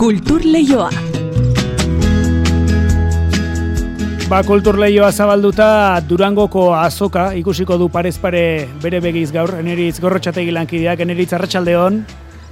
Kultur Leioa. Ba, kultur lehioa zabalduta Durangoko azoka ikusiko du parez pare bere begiz gaur, eneritz gorrotxategi lankideak, eneritz arratsaldeon.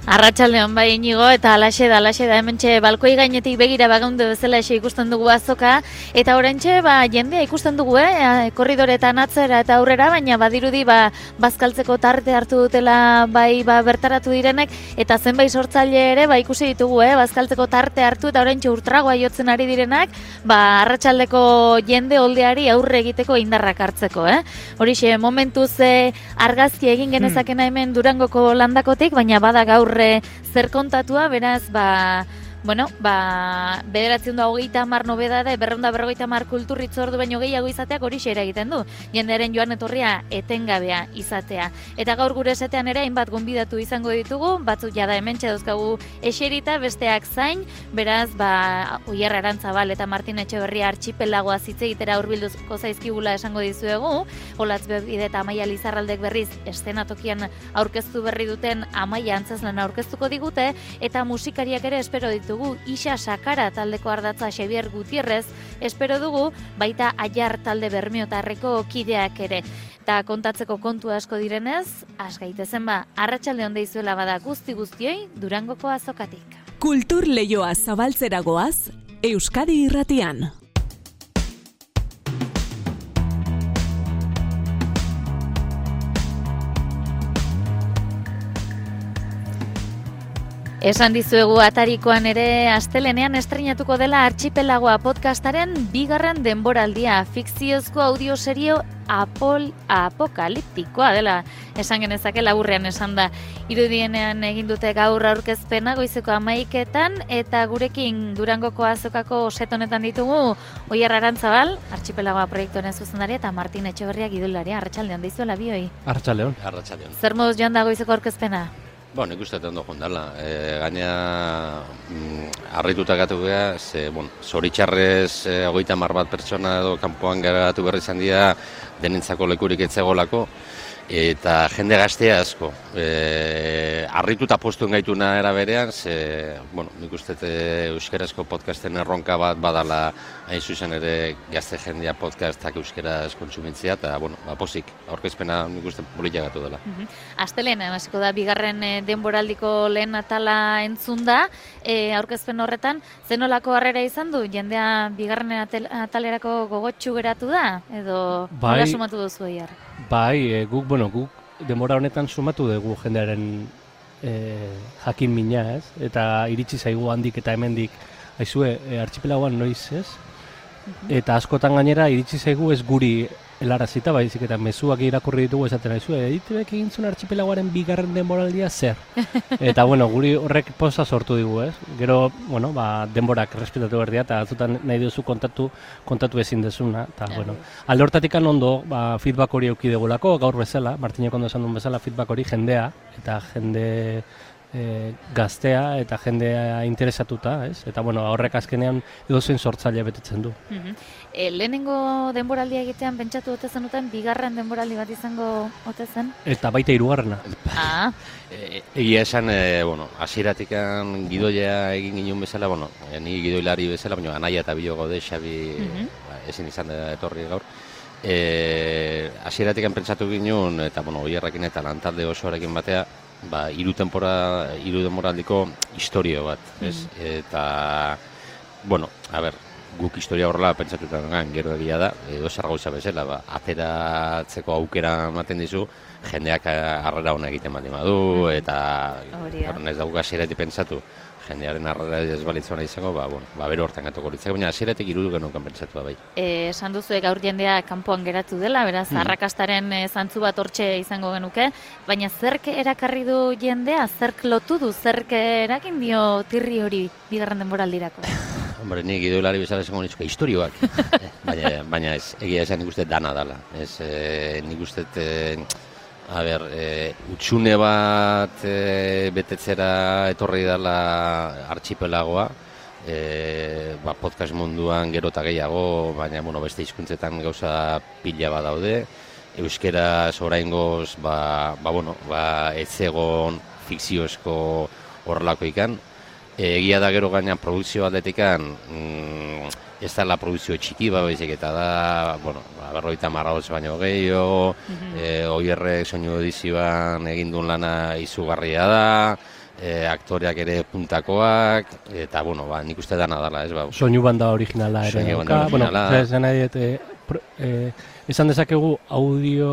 Arratxaldeon bai inigo eta alaxe da, alaxe da, hementxe balkoi gainetik begira bagundu bezala ese ikusten dugu azoka, eta orentxe ba, jendea ikusten dugu, eh, korridoretan atzera eta aurrera, baina badirudi ba, bazkaltzeko tarte hartu dutela bai ba, bertaratu direnek, eta zenbait sortzaile ere ba, ikusi ditugu, eh, bazkaltzeko tarte hartu eta orentxe urtragoa jotzen ari direnak, ba, arratsaldeko jende oldeari aurre egiteko indarrak hartzeko, eh? Horixe, momentuz eh, argazki egin genezakena hemen Durangoko landakotik, baina bada gaur zer kontatua, beraz, ba, bueno, ba, bederatzen da hogeita mar nobedade, berreunda berrogeita mar kulturritz ordu baino gehiago izateak hori xera egiten du. Jendearen joan etorria etengabea izatea. Eta gaur gure esetean ere hainbat gonbidatu izango ditugu, batzuk jada hemen dauzkagu eserita, besteak zain, beraz, ba, Uierra Arantzabal eta Martin Etxeberria artxipelagoa zitze egitera hurbilduko zaizkigula esango dizuegu, Olatz Bebide eta Amaia Lizarraldek berriz estenatokian aurkeztu berri duten Amaia antzazlan aurkeztuko digute, eta musikariak ere espero ditugu Isa Sakara taldeko ardatza Xavier Gutierrez, espero dugu baita Aiar talde Bermiotarreko kideak ere. Eta kontatzeko kontu asko direnez, has gaitezen ba, arratsalde onde izuela bada guzti guztioi Durangoko azokatik. Kultur Leioa zabaltzeragoaz, Euskadi Irratian. Esan dizuegu atarikoan ere astelenean estrenatuko dela Archipelagoa podcastaren bigarren denboraldia fikziozko audio serio apol apokaliptikoa dela esan genezake laburrean esan da irudienean egin dute gaur aurkezpena goizeko amaiketan eta gurekin Durangoko azokako set honetan ditugu Oier Arantzabal, Archipelagoa proiektuaren zuzendaria eta Martin Etxeberria gidularia arratsaldean dizuela bioi. Arratxaldeon. Arratxaldeon. Zer moduz joan da goizeko aurkezpena? Bo, nik uste ondo jondala. E, gaina mm, harrituta gatu geha, ze, bon, zoritxarrez e, hogeita mar bat pertsona edo kanpoan garatu berri izan dira denentzako lekurik etzegolako, eta jende gaztea asko. E, harrituta postuen gaituna era berean, ze, bueno, nik uste e, euskerazko podcasten erronka bat badala hain zuzen ere gazte jendea podcastak euskeraz kontsumintzia, eta, bueno, ba, posik, aurkezpena nik uste polita gatu dela. Astelena, hasiko da bigarren eh, denboraldiko lehen atala entzun da, e, aurkezpen horretan, zenolako harrera izan du, jendea bigarren atalerako gogotxu geratu da, edo Bai. sumatu duzu ehiar? Bai, e, guk, bueno, guk denbora honetan sumatu dugu jendearen e, jakin mina, ez? Eta iritsi zaigu handik eta hemendik aizue, e, archipelagoan noiz, ez? Eta askotan gainera iritsi zaigu ez guri helarazita, baizik eta mezuak irakurri ditugu esaten aizue, editebek egin zuen archipelagoaren bigarren denboraldia zer? Eta, bueno, guri horrek posa sortu digu, ez? Gero, bueno, ba, denborak respetatu behar dira, eta atzutan nahi duzu kontatu, kontatu ezin dezuna, eta, bueno, alde hortatik ondo, ba, feedback hori euki degulako, gaur bezala, Martinek ondo esan duen bezala, feedback hori jendea, eta jende e, gaztea, eta jendea interesatuta, ez? Eta, bueno, horrek azkenean edozein sortzaile betetzen du. Mhm. E, lehenengo denboraldia egitean pentsatu ote zenuten, bigarren denboraldi bat izango ote zen? Eta baita hirugarrena. Ah, E, egia esan, e, bueno, hasieratik gidoia egin ginen bezala, bueno, ni gidoilari bezala, baina anaia eta bilo gaude, Xabi Mhm. ba, ezin izan da etorri gaur. E, hasieratik pentsatu ginen, eta, bueno, oierrakin eta lantalde osoarekin batea, ba, hiru tempora, hiru denboraldiko historio bat, ez? Eta, bueno, a ber, guk historia horrela pentsatuta gan, gero egia da, edo zer gauza bezala, ba, ateratzeko aukera ematen dizu, jendeak eh, harrera ona egiten baldin badu, eta Hori da. horren ez hasieratik pentsatu, jendearen harrera ez balitzona izango, ba, bueno, ba, bero hortan gatuko litzak, baina hasieratik irudu genuen pentsatu bai. e, esan duzu gaur jendea kanpoan geratu dela, beraz, arrakastaren e, zantzu bat hortxe izango genuke, baina zerk erakarri du jendea, zerk lotu du, zerk erakin dio tirri hori bigarren denboraldirako? Hombre, ni gidoilari bezala esango nitzuke historioak, Eh, baina, baina ez, egia esan nik uste dana dala. Ez, e, nik uste, e, a ber, e, utxune bat e, betetzera etorri dela archipelagoa, e, ba, podcast munduan gero eta gehiago, baina bueno, beste hizkuntzetan gauza pila bat daude, euskeraz oraingoz ba, ba, bueno, ba, ez egon fikziozko horrelako ikan, egia da gero gaina produkzio aldetikan mm, ez da la produkzio txiki ba, baizik eta da, bueno, ba, berroita marrauz baino gehiago, mm oierrek soinu edizioan egindun lana izugarria da, e, aktoreak ere puntakoak, eta, bueno, ba, nik uste dana dala, ez ba. Soinu banda originala ere. Soinu banda originala. Bueno, esan nahi dut, e, e, esan dezakegu audio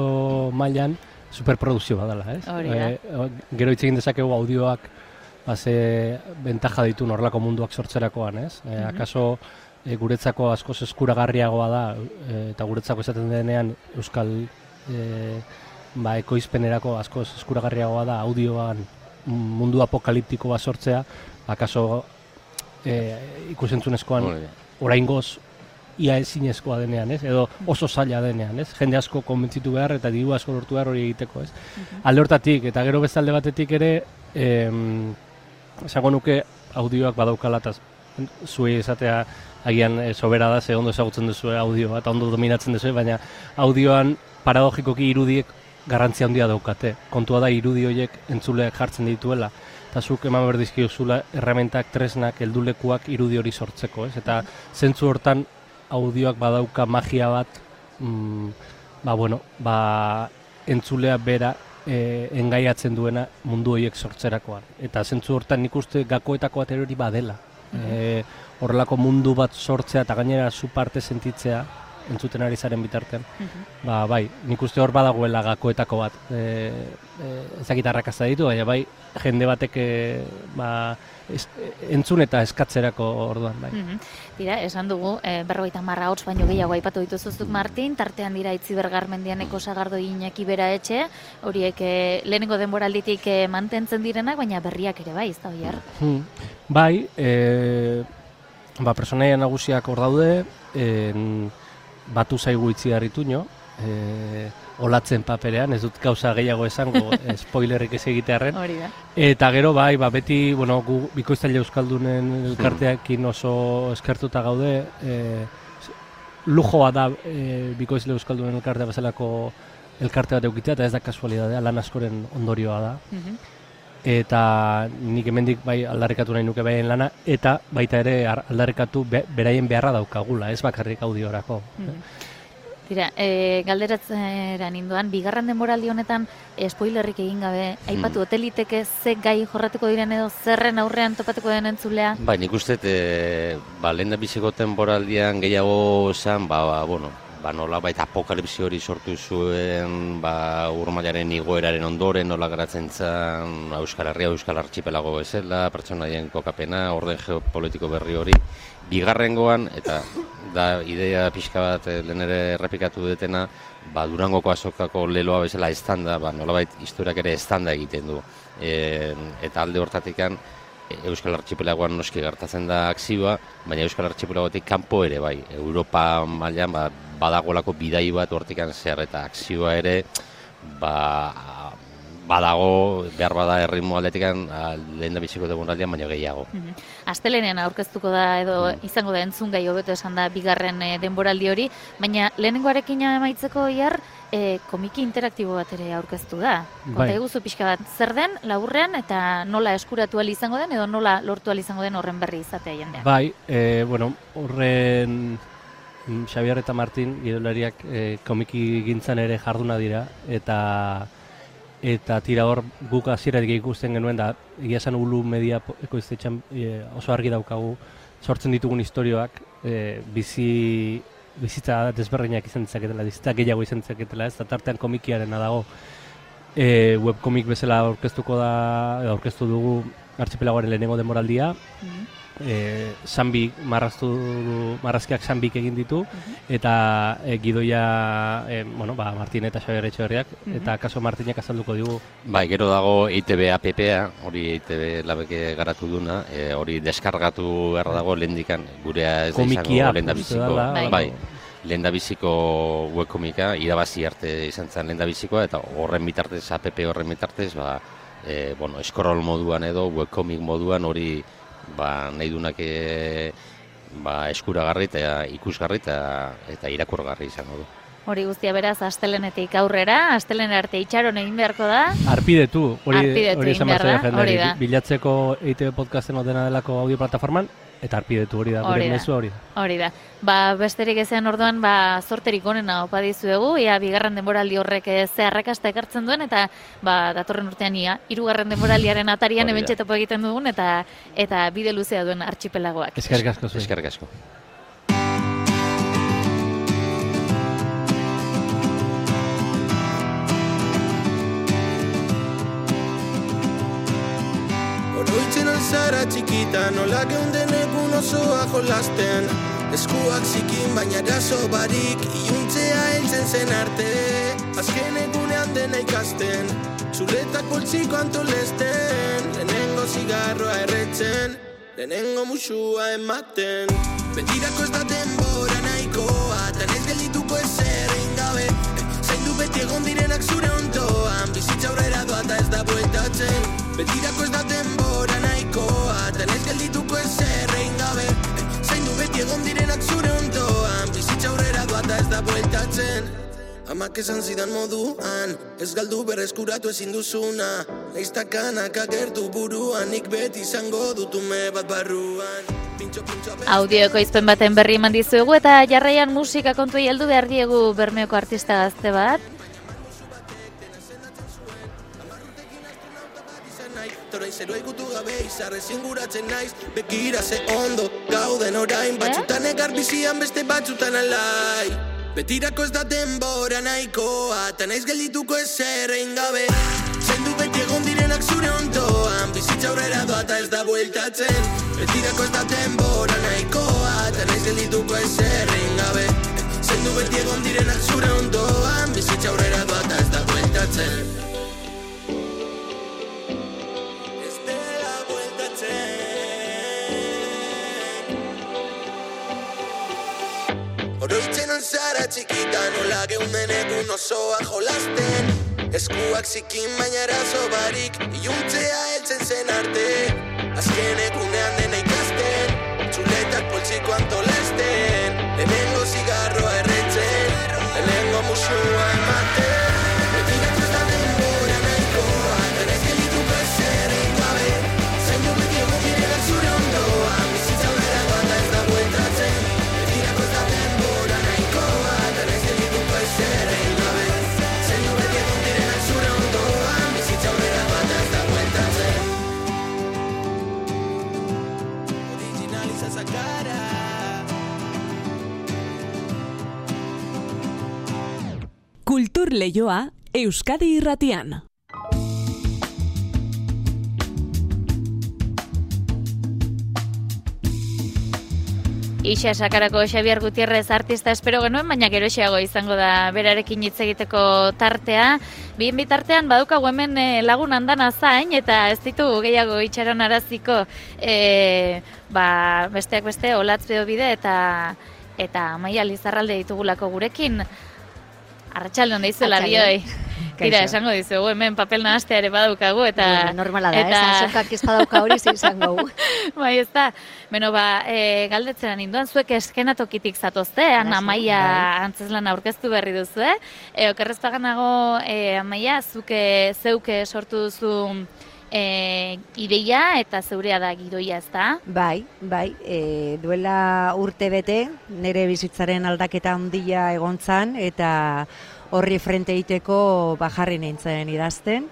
mailan superprodukzio badala, ez? Hori da. E, gero hitz egin dezakegu audioak base bentaja ditu norlako munduak sortzerakoan, ez? E, akaso e, guretzako askoz eskuragarriagoa da e, eta guretzako esaten denean euskal e, ba, ekoizpenerako askoz eskuragarriagoa da audioan mundu apokaliptiko bat sortzea, akaso e, ikusentzunezkoan oraingoz ia ezinezkoa denean, ez? Edo oso zaila denean, ez? Jende asko konbentzitu behar eta diru asko lortu behar hori egiteko, ez? Alde hortatik eta gero bestalde batetik ere, em, esango nuke audioak badaukala eta zuei esatea agian e, sobera da, ze ondo ezagutzen duzu audioa eta ondo dominatzen duzu, baina audioan paradogikoki irudiek garrantzia handia daukate. Kontua da irudi horiek entzuleak jartzen dituela eta zuk eman behar dizkiozula erramentak, tresnak, heldulekuak irudi hori sortzeko, ez? Eta zentzu hortan audioak badauka magia bat, mm, ba, bueno, ba, entzulea bera e, engaiatzen duena mundu horiek sortzerakoan. Eta zentzu hortan nik uste gakoetako bat erori badela. E, horrelako mundu bat sortzea eta gainera zu parte sentitzea entzuten ari zaren bitartean. Ba, bai, nik uste hor badagoela gakoetako bat. E, e, ezakitarrak ditu, baina bai, jende batek e, ba, ez, entzun eta eskatzerako orduan, bai. Mhm. Dira, esan dugu, e, berrogeita marra hots baino gehiago aipatu dituzuzuk Martin, tartean dira itziber garmendianeko sagardo inaki bera etxe, horiek e, lehenengo denboralditik e, mantentzen direnak, baina berriak ere bai, ez da oiar. Hmm. Bai, e, ba, personaia nagusiak hor daude, en, batu zaigu itzi harrituño, e, olatzen paperean, ez dut gauza gehiago esango, spoilerrik ez egitearren. Hori da. Eta gero, bai, ba, beti, bueno, gu bikoiztaile euskaldunen elkarteakin oso eskertuta gaude, e, lujoa da e, bikoizle euskaldunen elkartea bezalako elkarte bat eukitea, eta ez da kasualidadea, lan askoren ondorioa da. Mhm. Eta nik hemendik bai aldarrikatu nahi nuke beraien lana, eta baita ere ar- aldarrikatu be, beraien beharra daukagula, ez bakarrik audiorako. Mhm. Dira, e, galderatzera ninduan, bigarren denboraldi honetan e, spoilerrik egin gabe, aipatu hoteliteke ze gai jorratuko diren edo zerren aurrean topatuko den entzulea? Bai, nik uste, e, ba, lehen da biziko temporaldian gehiago zen, ba, ba, bueno, ba, nola baita apokalipsi hori sortu zuen, ba, urmailaren igoeraren ondoren, nola garatzen zen, ba, Euskal Herria, Euskal Archipelago bezala, pertsonaien kokapena, orden geopolitiko berri hori. Bigarrengoan, eta da idea pixka bat eh, lehen ere errepikatu dutena, ba, Durangoko azokako leloa bezala estanda, ba, nolabait historiak ere estanda egiten du. E, eta alde hortatikan, Euskal Archipelagoan noski gertatzen da akzioa, baina Euskal Archipelagotik kanpo ere bai. Europa mailan ba, badagolako bidai bat hortikan zehar eta akzioa ere ba, badago behar bada erritmo aldetikan lehen da biziko dugun aldean, baina gehiago. Mhm. Astelenean aurkeztuko da edo izango da entzun gai hobeto esan da bigarren eh, denboraldi hori, baina lehenengoarekin amaitzeko iar e, komiki interaktibo bat ere aurkeztu da. Konta Bai. eguzu pixka bat, zer den laburrean eta nola eskuratu izango den edo nola lortu izango den horren berri izatea jendeak. Bai, e, bueno, horren mm, Xabier eta Martin, gidolariak e, komiki gintzan ere jarduna dira, eta eta tira hor guk hasieratik ikusten genuen da egia esan ulu media ekoiztetxean e, oso argi daukagu sortzen ditugun istorioak e, bizi bizitza desberdinak izan ditzaketela, bizitza gehiago izan ditzaketela, ez? Da tartean komikiarena dago. E, webkomik bezala aurkeztuko da, aurkeztu dugu archipelagoaren lehenengo demoraldia, Mhm. E, Sanbi marraztu du, marrazkiak Sanbik egin ditu eta e, gidoia e, bueno, ba, Martin eta Xabier Etxeberriak eta kaso Martinek azalduko digu. Bai, gero dago EITB APPA, hori EITB labeke garatu duna, e, hori deskargatu behar dago lehendikan, gurea ez da Komikia, izango biziko, dela, Bai. bai, lehen biziko webkomika, irabazi arte izan zen lehen bizikoa, eta horren bitartez, APP horren bitartez, ba, e, bueno, scroll moduan edo webkomik moduan hori ba, nahi dunak e, ba, eskuragarri eta ikusgarri eta, eta irakurgarri izango du. Hori guztia beraz astelenetik aurrera, astelen arte itxaron egin beharko da. Arpidetu, hori, Arpidetu hori esan behar da. Bilatzeko EITB podcasten odena delako audio plataforman, eta arpidetu hori da, Hori gure da. mezu hori da. Hori da. Ba, besterik ezean orduan, ba, sorterik onena opa dizuegu, ia bigarren denboraldi horrek eh, ze arrakasta ekartzen duen, eta ba, datorren urtean ia, hirugarren denboraldiaren atarian Hori da. hemen topo egiten dugun, eta eta bide luzea duen archipelagoak. Eskerrik asko zuen. Eskerrik asko. Oroitzen alzara txikita, nola geunden egun osoa jolasten Eskuak zikin, baina eraso barik, iuntzea heltzen zen arte. Azken egunean dena ikasten, zuretak poltsiko antolesten. Lehenengo zigarroa erretzen, lehenengo musua ematen. Betirako ez da denbora nahikoa, tan ez geldituko ezer egin gabe Zaindu beti egon direnak zure ondoan Bizitza aurrera doa eta ez da bueltatzen. Betirako ez da da bueltatzen Amak esan zidan moduan Ez galdu berreskuratu ezin duzuna. Neiztakanak agertu buruan Nik beti izango dutume bat barruan. Audio ekoizpen baten berri eman dizuegu eta jarraian musika kontuei heldu behar diegu Bermeoko artista gazte bat. Torain zerua ikutu gabe izarre zinguratzen naiz Begira ze ondo gauden orain. Batzutan egar bizian beste batzutan alai Betirako ez da denbora nahikoa Ta naiz geldituko ezer egin gabe. Zaindu beti egon direnak zure ondoan Bizitza aurrera doa eta ez da bueltatzen. Betirako ez da denbora nahikoa Ta naiz geldituko ezer egin gabe. Zaindu beti egon direnak zure ondoan Bizitza aurrera doa eta ez da bueltatzen Oroitzen alzara txikita nola geunden egun osoa jolasten Eskuak zikin baina eraso barik Iuntzea heltzen zen arte Azken egunean Leioa Euskadi Irratian. Ixa sakarako Xabier Gutierrez artista espero genuen, baina geroxeago izango da berarekin hitz egiteko tartea. Bien bitartean badukagu hemen eh, lagun andana zain eta ez ditu gehiago itxaron araziko eh, ba, besteak beste olatz bide eta eta maia lizarralde ditugulako gurekin. Arratxalde hon deizuela Arratsalde. dioi. Tira, esango dizugu, hemen papel nahastea ere badaukagu, eta... Bueno, normala da, eta... ez? Azokak ez badauka hori zein izango. bai, ez da. Beno, ba, e, galdetzera ninduan, zuek eskenatokitik zatozte, Bai, Amaia bai. antzeslan aurkeztu berri duzu, eh? E, okerrez paganago, e, Amaia, zuke zeuke sortu duzu e, ideia eta zeurea da gidoia, ez da? Bai, bai, e, duela urte bete, nire bizitzaren aldaketa handia egontzan, eta horri frente egiteko bajarri nintzen idazten,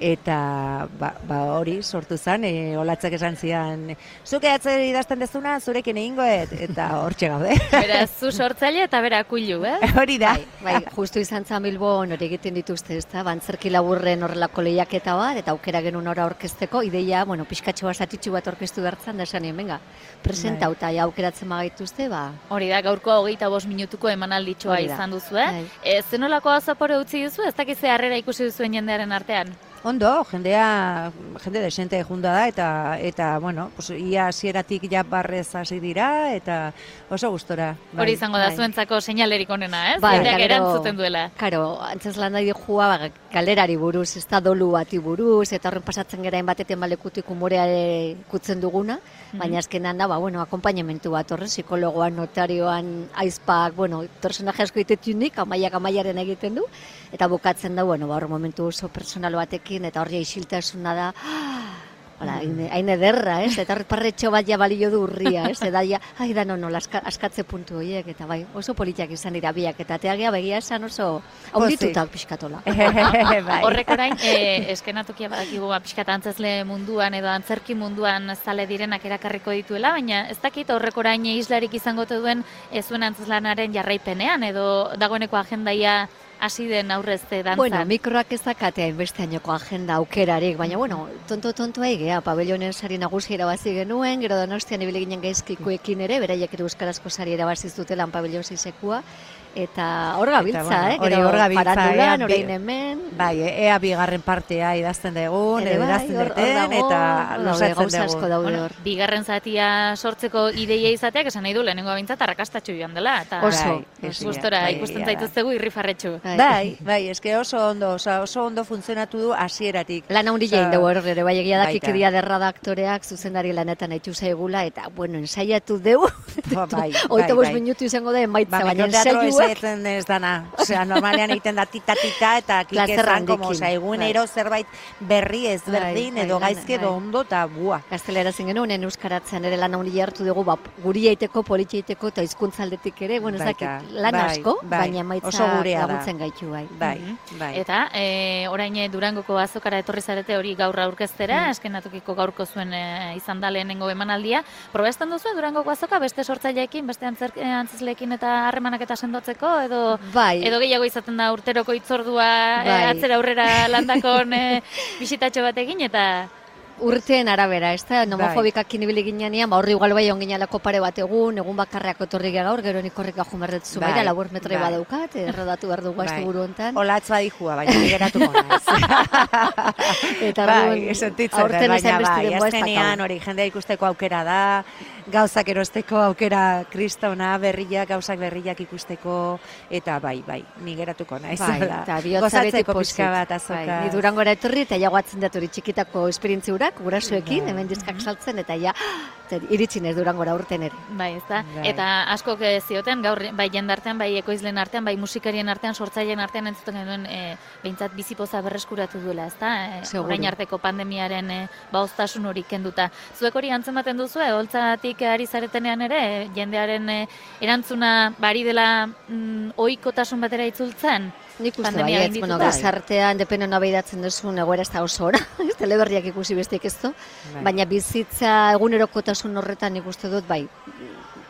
eta ba, ba hori sortu zen, e, olatzak esan zidan, zuk edatzen idazten dezuna, zurekin egingoet, eta hortxe gaude. Beraz, zu sortzaile eta bera kuilu, eh? hori da. Bai, justu izan zan Bilbon hori egiten dituzte, ezta? Bantzerki laburren horrelako lehiaketa bat, eta aukera genuen ora orkesteko, ideia, bueno, pixkatxo bat bat orkestu bertzan, da esan venga, presenta Bai. ja aukeratzen magaituzte, ba, Hori da, gaurkoa hogeita bost minutuko emanalditxoa Hori da. izan duzu, eh? Bai. E, zenolako azapore utzi duzu, ez dakiz ze harrera ikusi duzuen jendearen artean? Ondo, jendea, jende desente junda da, eta, eta bueno, pues, ia hasieratik ja barrez hasi dira, eta oso gustora. bai. Hori izango da bai. zuentzako seinalerik onena, ez? Bai, Jendeak erantzuten duela. Karo, antzes lan da jua, ba, galerari buruz, ez da dolu bati buruz, eta horren pasatzen gerain bateten balekutik umorea kutzen duguna, baina azkenan da, ba, bueno, akompainamentu bat horre, psikologoan, notarioan, aizpak, bueno, personaje asko itetunik, amaiak amaiaren egiten du, eta bukatzen da, bueno, ba, horre momentu oso personal batekin, eta horri isiltasuna da, Hala, hain, ederra, ez? Eta parretxo bat ja balio du urria, ez? Eta ja, ai da, no, no, aska, askatze puntu horiek, eta bai, oso politiak izan dira biak, eta teagea begia esan oso auritutak pixkatola. bai. Horrek orain, e, eskenatokia badakigu ba, pixkat antzesle munduan edo antzerki munduan zale direnak erakarriko dituela, baina ez dakit horrek orain islarik izango duen ez zuen antzeslanaren jarraipenean edo dagoeneko agendaia hasi den aurrezte dantzan. Bueno, mikroak ez dakate hainbeste ainoko agenda aukerarik, baina bueno, tonto tontoa egea, pabellonen sari nagusi irabazi genuen, gero donostian ibili ginen gaizkikoekin ere, beraiek ere euskarazko sari irabazi zutelan pabellon zisekua, eta hor gabiltza, bueno, eh? hori Gero hor gabiltza, orain bi- hemen, Bai, ea bigarren partea idazten dugun, ere edo bai, idazten duten, dago, eta asko dugu. daude Bueno, hor. bigarren zatia sortzeko ideia izateak esan nahi du lehenengo abintzat arrakastatxo joan dela. Eta Oso, Bai, oso. gustora bai, ikusten zaituztegu irrifarretxu. Bai, bai, eske oso ondo, oso, oso ondo funtzionatu du hasieratik. Lan handi jain dugu hor ere, bai egia da kikidia derra da aktoreak zuzendari lanetan haitxu zaigula, eta, bueno, ensaiatu deu, Ba, bai, bai, bai. minutu izango da emaitza, Ba, baina mikroteatro esaten ez dana. Osea, normalean egiten da tita-tita eta kikezan, como, osea, egunero zerbait berri ezberdin, Bai, edo bai, gaizki lana, edo bai. ondo, eta bua. Gaztelera zen genuen, euskaratzen ere lan handi hartu dugu, ba, guri eiteko, politxe eiteko, eta hizkuntza aldetik ere, bueno, ez dakit, lan bai, asko, bai, baina emaitza oso gurea da. laguntzen gaitu bai. Bai, bai. Eta e, orain e, Durangoko azokara etorri zarete hori gaur aurkeztera, Mm. eskenatukiko gaurko zuen e, izan da lehenengo emanaldia. Probesten duzu Durangoko azoka beste sortzaileekin, beste antzer, antzesleekin eta harremanak eta sendotzeko edo Bai, edo gehiago izaten da urteroko itzordua e, Bai. atzera aurrera landakon e, bisitatxo batekin eta urteen arabera, ez Bai. da, nomofobikakin ibili ginean, ba, horri igual bai onginalako pare bat egun, egun bakarreako etorri gaur, gero nik horrek ajumerretzu Bai, baira, labur metroi bai. badaukat, errodatu behar dugu Bai. azte buru hontan. Olatz badijua, baina geratuko naiz. Eta bai, sentitzen dut, aurten baina bai, azkenean hori jendea ikusteko aukera da, gauzak erosteko aukera kristona, berriak, gauzak berriak ikusteko, eta bai, bai, ni geratuko naiz. Bai, eta bihotza beti pixka bat azoka. Bai, ni durangora etorri eta ja guatzen dut hori txikitako esperientzia hurak, gurasoekin, hemen diskak saltzen, eta ja, iritsi nez durangora urten ere. Bai, ezta? Bai. Eta askok zioten gaur bai jendartean, bai ekoizlen artean, bai musikarien artean, sortzaileen artean entzuten genuen e, behintzat bizipoza berreskuratu duela, ezta? E, Seguru. orain arteko pandemiaren e, baoztasun hori kenduta. Zuek hori antzematen duzu, e, holtzatik ari zaretenean ere, e, jendearen e, erantzuna bari dela mm, ohikotasun batera itzultzen? Nik uste Pandemia baietz, bueno, gaindituta. gizartean dependen abeidatzen duzun egoera ez da oso ora, teleberriak ikusi besteik ez du, Bai. baina bizitza egunerokotasun horretan nik uste dut, bai,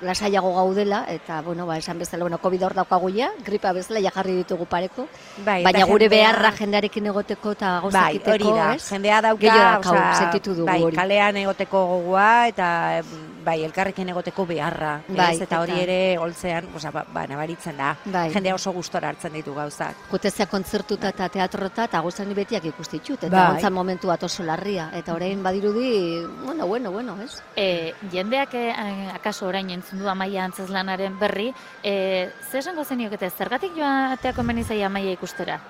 lasaiago gaudela, eta, bueno, ba, esan bezala, bueno, COVID hor daukagu ja, gripa bezala ja jarri ditugu pareko, Bai, baina gure jendea- beharra jendearekin egoteko eta Bai, gauzakiteko, hori da, jendea dauka, Gehiago osea, sentitu dugu bai, hori. kalean egoteko gogoa, eta bai, elkarrekin egoteko beharra, Bai, ez? eta hori ere holtzean, osea, ba, ba, nabaritzen da, Bai. jendea oso gustora hartzen ditu gauzak. Gutezea kontzertuta eta teatrota eta guztan betiak ikusti ditut, eta Bai. gontzan momentu bat oso larria, eta orain badirudi, bueno, bueno, bueno, ez? E, jendeak e, eh, akaso orain entzun du amaia antzeslanaren berri, e, ze esango zeniokete, zergatik joateako menizai amaia ikustera?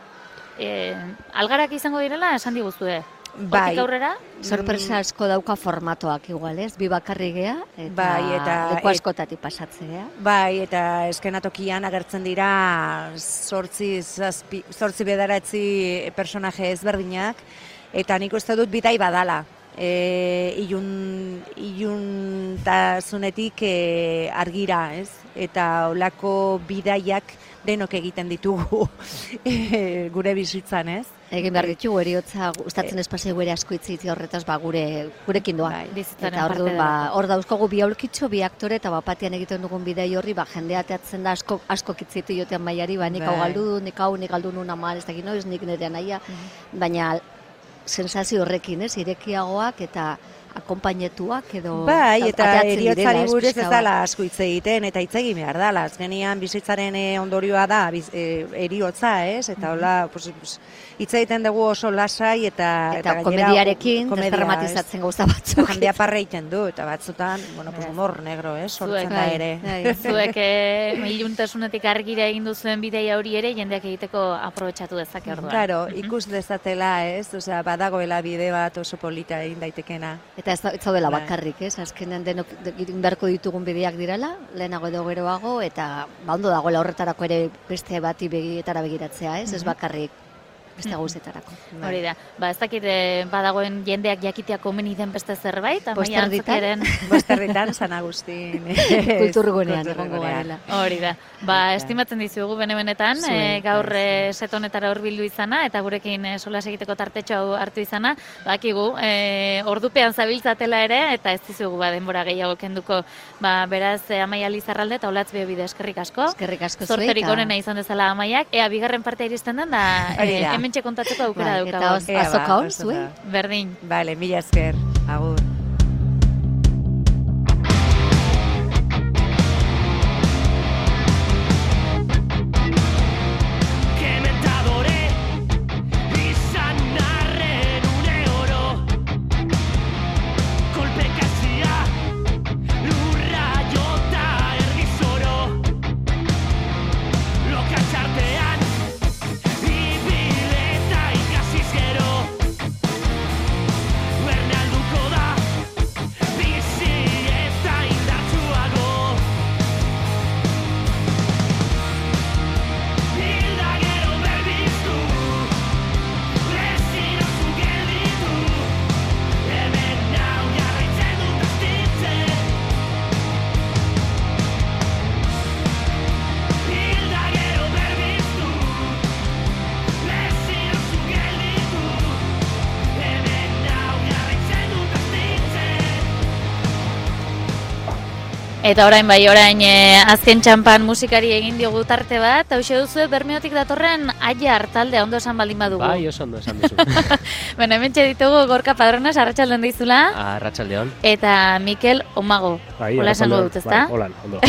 E, algarak izango direla, esan diguzue. Bai, aurrera, Sorpresa asko dauka formatoak igual, ez? Bi bakarri gea, eta, Bai, eta- leku askotatik pasatzea. Bai, eta eskenatokian agertzen dira sortzi, zazpi, sortzi bederatzi personaje ezberdinak, eta nik uste dut bidai badala. E, ilun, iluntasunetik e, argira, ez? Eta olako bidaiak denok egiten ditugu e, gure bizitzan, ez? Egin behar ditugu eriotza gustatzen espazio gure asko itzitzi horretaz ba gure gurekin doa. Bai, Eta orduan ba hor dauzkagu bi aulkitxo, bi aktore eta bapatean egiten dugun bidei horri ba jendea teatzen da asko asko kitzitu jotean mailari, ba nik hau Bai. galdu dut, nik hau nik galdu nun ama, ez dakit noiz nik nire naia, baina sensazio horrekin, ez, irekiagoak eta akompainetuak edo Bai, eta eriotzari buruz ez dala asko hitz egiten, eta hitz egin behar dala. Azkenean bizitzaren eh, ondorioa da biz, eh, eriotza, ez? Eta hola, pues, hitz egiten dugu oso lasai eta... Eta gainera, komediarekin komedia, desdramatizatzen gauza batzuk. Jendea parra egiten du, eta batzutan, bueno, pues, humor negro, ez? Sortzen da Bai, ere. bai. Zuek eh, iluntasunetik argira egin duzuen bideia hori ere jendeak egiteko aprobetxatu dezake orduan. Claro, ikus dezatela, ez? Osea, badagoela bide bat oso polita egin daitekena. Eta ez, da- ez zaudela Bai. bakarrik, ez? Azkenean denok de- egin beharko ditugun bideak direla, lehenago edo geroago, eta ba, ondo dagoela horretarako ere beste bati begietara begiratzea, ez? Ez bakarrik beste gauzetarako. Hori da, ba ez dakit eh, badagoen jendeak jakitea komeni den beste zerbait, amaia antzokeren Bosterritan, San Agustin. Kulturgunean egongo garela. Hori da. Ba, estimatzen dizugu bene benetan, Zuei, eh, gaur bai, eh, setonetara hurbildu izana eta gurekin eh, solas egiteko tartetxo hau hartu izana, bakigu, eh, ordupean zabiltzatela ere eta ez dizugu ba denbora gehiago kenduko. Ba, beraz eh, Amaia Lizarralde eta Olatz bide eskerrik asko. Eskerrik asko zuei. Zorterik onena izan dezala Amaiak, ea bigarren partea iristen den da da. Hementxe kontatzeko aukera eta daukagu. ba, azoka zuei? da. Berdin. Vale, mila esker. Agur. Eta orain bai, orain eh, azken txampan musikari egin diogu tarte bat, hause duzu Bermeotik datorren aiar taldea ondo esan baldin badugu. Bai, oso ondo esan duzu. Bueno, hemen ditugu Gorka Padronas, arratsaldean dizula, Arratsaldeon. eta Mikel Omago. Bai, Hola esango dut, ezta? Bai, holan, ondo.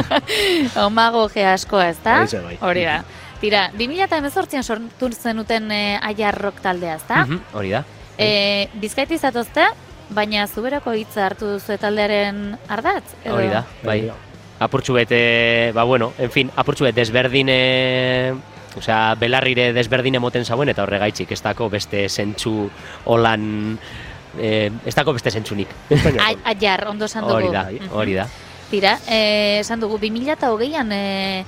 Omago ge askoa, ezta? Bai. Hori da. Tira, 2018an sortu zenuten eh, aiar rock taldea, ezta? Mhm, Hori da. Eh, Bizkaiti zatozte, baina zuberako hitza hartu duzu taldearen ardatz? edo? Hori da, bai. Apurtxu bete, ba bueno, en fin, apurtxu bete desberdin, e, osea, belarrire desberdin emoten zauen, eta horregaitzik, ez dako beste zentsu holan, e, ez dako beste zentsunik. Ai- Aiar, ondo esan dugu. Hori da, hori da. Tira, eh, esan dugu, 2008an eh,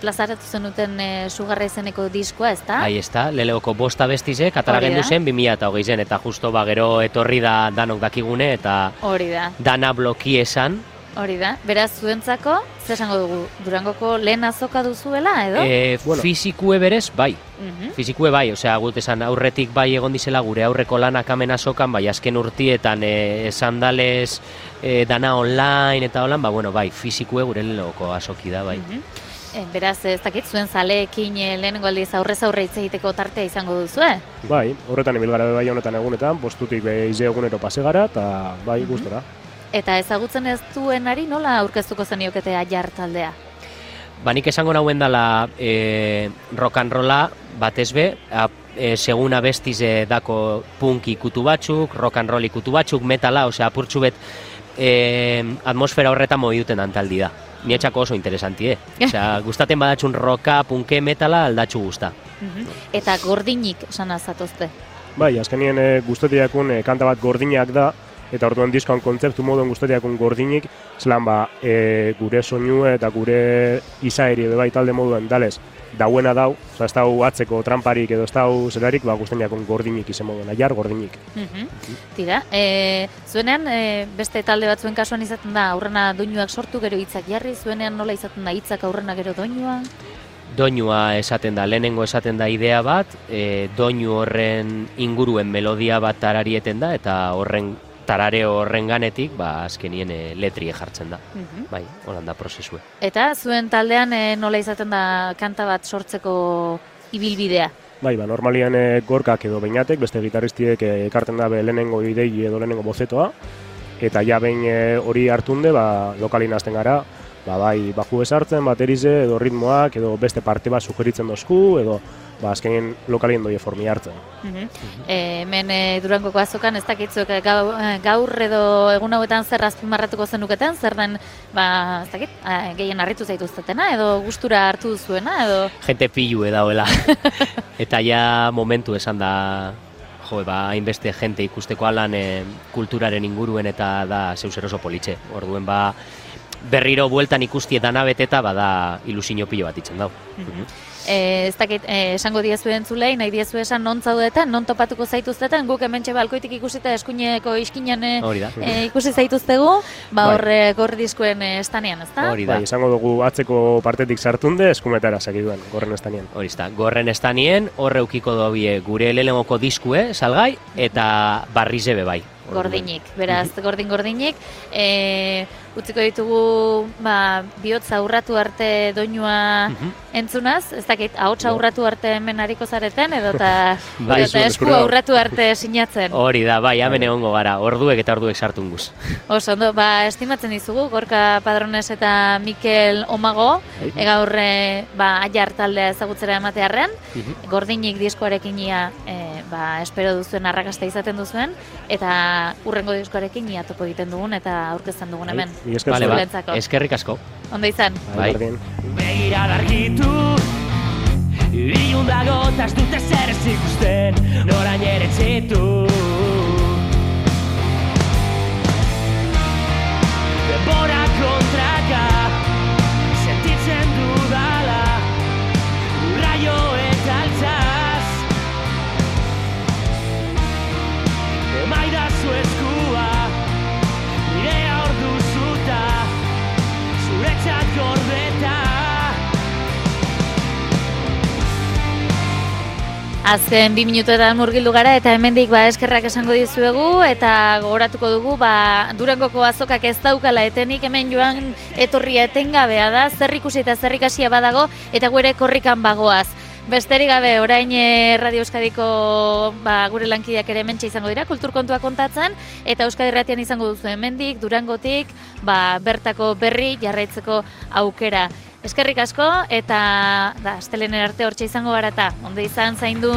plazaratu zenuten eh, sugarra izeneko diskoa, ezta? Ahí está, leleoko bosta bestizek, atara Hori gendu da. zen 2008 zen, eta justo ba gero etorri da danok dakigune, eta Hori da, dana bloki esan, hori da. Beraz, zuentzako, zer esango dugu, Durangoko lehen azoka duzuela, edo? e, Bueno. fizikue berez, bai, Mhm. Fizikue bai, osea, gut esan aurretik bai egon dizela gure aurreko lanak amena sokan, bai azken urtietan e, esan dalez e, dana online eta holan, ba bueno, bai, fizikue gure loko asoki da, bai. Mhm. Eh, beraz, ez dakit, zuen zaleekin eh, lehenengo aldiz aurrez aurre hitz egiteko tartea izango duzu, eh? Bai, horretan ibil gara bai honetan egunetan, postutik behize egunero pase gara, eta bai, Mhm. gustora. Eta ezagutzen ez duenari nola aurkeztuko zeniokete aiar taldea? Ba nik esango nauen dala e, rock and rolla batez be, a, e, seguna bestiz e, dako punk ikutu batzuk, rock and roll ikutu batzuk, metala, osea, apurtxu bet e, atmosfera horretan moi duten antaldi da. Nietxako oso interesanti, eh? Osea, gustaten badatxun rocka, punke, metala, aldatxu gusta. Mhm. Eta gordinik esan azatozte. Bai, azkenien e, gustatiakun e, kanta bat gordinak da, eta orduan diskoan kontzeptu moduen gustatiakun gordinik, zelan ba, e, gure soinu eta gure izaeri bai talde moduen dalez, dauena dau, oza, ez dau atzeko tramparik edo ez dau zelarik, ba, gustatiakun gordinik izen moduen, aiar gordinik. Mhm. Tira, e, zuenean e, beste talde batzuen kasuan izaten da aurrena doinuak sortu gero hitzak jarri, zuenean nola izaten da hitzak aurrena gero doinua? Doinua esaten da, lehenengo esaten da idea bat, e, doinu horren inguruen melodia bat tararieten da, eta horren tarare horren ganetik, ba, azkenien e, letrie jartzen da. Mhm. Bai, holan da prozesue. Eta zuen taldean e, nola izaten da kanta bat sortzeko ibilbidea? Bai, ba, normalian e, gorkak edo beinatek, beste gitarristiek ekarten dabe lehenengo idei edo lehenengo bozetoa, eta ja behin e, hori hartunde, ba, lokalin hasten gara, ba, bai, baju esartzen, baterize, edo ritmoak, edo beste parte bat sugeritzen dozku, edo ba, azkenin lokalien doi formi hartzen. Mhm. E, hemen e, Durangoko azokan ez dakitzuek e, gau, e, gaur edo egun hauetan zer azpimarratuko zenuketen, zer den, ba, ez dakit, a, gehien harritu zaituztetena, edo gustura hartu duzuena, edo... Gente pilu edaoela. eta ja momentu esan da jo, ba, hainbeste jente ikusteko alan e, kulturaren inguruen eta da zeuser oso politxe. Orduen ba, berriro bueltan ikusti eta nabeteta bada ilusio pilo bat itzen dau. E, ez dakit, e, esango diezu entzulei, nahi diezu esan non zaudetan, non topatuko zaituztetan, guk hemen balkoitik ikusita eskuineko iskinan e, ikusi zaituztegu, ba Bai. horre gorri diskuen e, estanean, ezta? Hori da. Bai, izango dugu atzeko partetik sartunde, eskumetara sakiduen, gorren estanien. Hori da, gorren estanien, horre ukiko dobie gure lehenengoko diskue, salgai, eta barrize be bai. Gordinik, beraz, gordin-gordinik. E, utziko ditugu, ba, bihotza urratu arte doinua Mhm. entzunaz, ez dakit, ahotsa urratu arte hemen hariko zareten, edo eta, Bai, edo eta zuen eskua urratu arte sinatzen. Hori da, bai, hemen egongo gara, orduek eta orduek sartun guz. Oso, ondo, ba, estimatzen dizugu, Gorka Padrones eta Mikel Omago, Bai. egaur, e, ba, aiar taldea ezagutzera ematearren, Mhm. gordinik diskoarekin ia, e, ba, espero duzuen arrakasta izaten duzuen, eta urrengo diskoarekin ia topo egiten dugun, eta aurkezten dugun hemen. Mila esker Vale, ba, eskerrik asko. Ondo izan. Bai. berdin. Begira dargitu Ilun dago tas dute zer ez ikusten Norain ere txitu Denbora kontraka Sentitzen dudala Raio Azken bi minutuetan murgildu gara eta hemendik ba eskerrak esango dizuegu eta gogoratuko dugu ba Durangoko azokak ez daukala etenik hemen joan etorria etengabea da zer ikusi eta zer ikasia badago eta gure korrikan bagoaz. Besterik gabe orain eh, Radio Euskadiko ba, gure lankideak ere hementxe izango dira kulturkontua kontatzen eta Euskadi Irratian izango duzu hemendik Durangotik ba, bertako berri jarraitzeko aukera. Eskerrik asko eta da astelenen arte hortxe izango gara eta ondo izan zaindu.